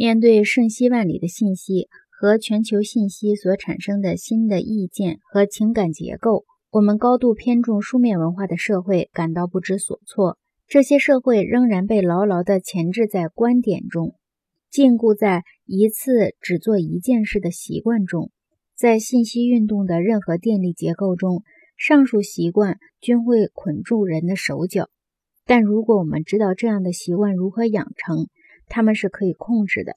面对瞬息万里的信息和全球信息所产生的新的意见和情感结构，我们高度偏重书面文化的社会感到不知所措。这些社会仍然被牢牢地钳制在观点中，禁锢在一次只做一件事的习惯中。在信息运动的任何电力结构中，上述习惯均会捆住人的手脚。但如果我们知道这样的习惯如何养成，他们是可以控制的。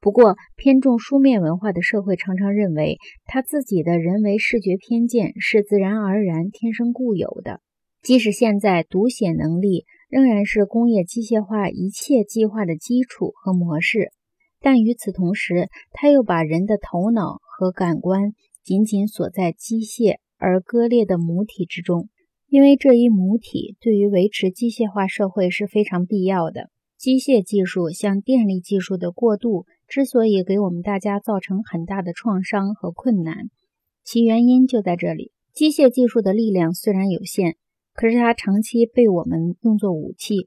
不过，偏重书面文化的社会常常认为，他自己的人为视觉偏见是自然而然、天生固有的。即使现在读写能力仍然是工业机械化一切计划的基础和模式，但与此同时，他又把人的头脑和感官紧紧锁在机械而割裂的母体之中，因为这一母体对于维持机械化社会是非常必要的。机械技术向电力技术的过渡之所以给我们大家造成很大的创伤和困难，其原因就在这里。机械技术的力量虽然有限，可是它长期被我们用作武器；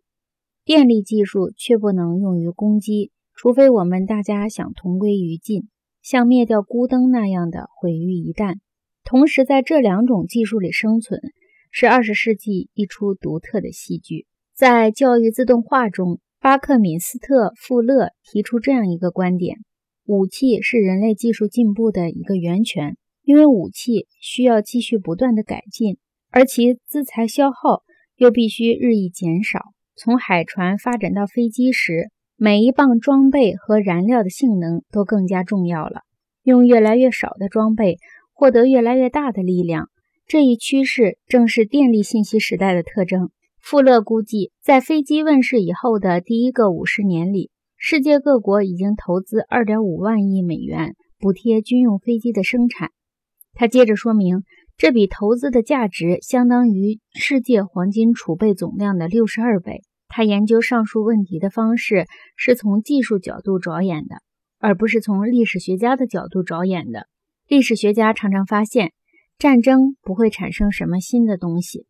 电力技术却不能用于攻击，除非我们大家想同归于尽，像灭掉孤灯那样的毁于一旦。同时，在这两种技术里生存，是二十世纪一出独特的戏剧。在教育自动化中。巴克敏斯特·富勒提出这样一个观点：武器是人类技术进步的一个源泉，因为武器需要继续不断的改进，而其资材消耗又必须日益减少。从海船发展到飞机时，每一磅装备和燃料的性能都更加重要了。用越来越少的装备获得越来越大的力量，这一趋势正是电力信息时代的特征。富勒估计，在飞机问世以后的第一个五十年里，世界各国已经投资二点五万亿美元补贴军用飞机的生产。他接着说明，这笔投资的价值相当于世界黄金储备总量的六十二倍。他研究上述问题的方式是从技术角度着眼的，而不是从历史学家的角度着眼的。历史学家常常发现，战争不会产生什么新的东西。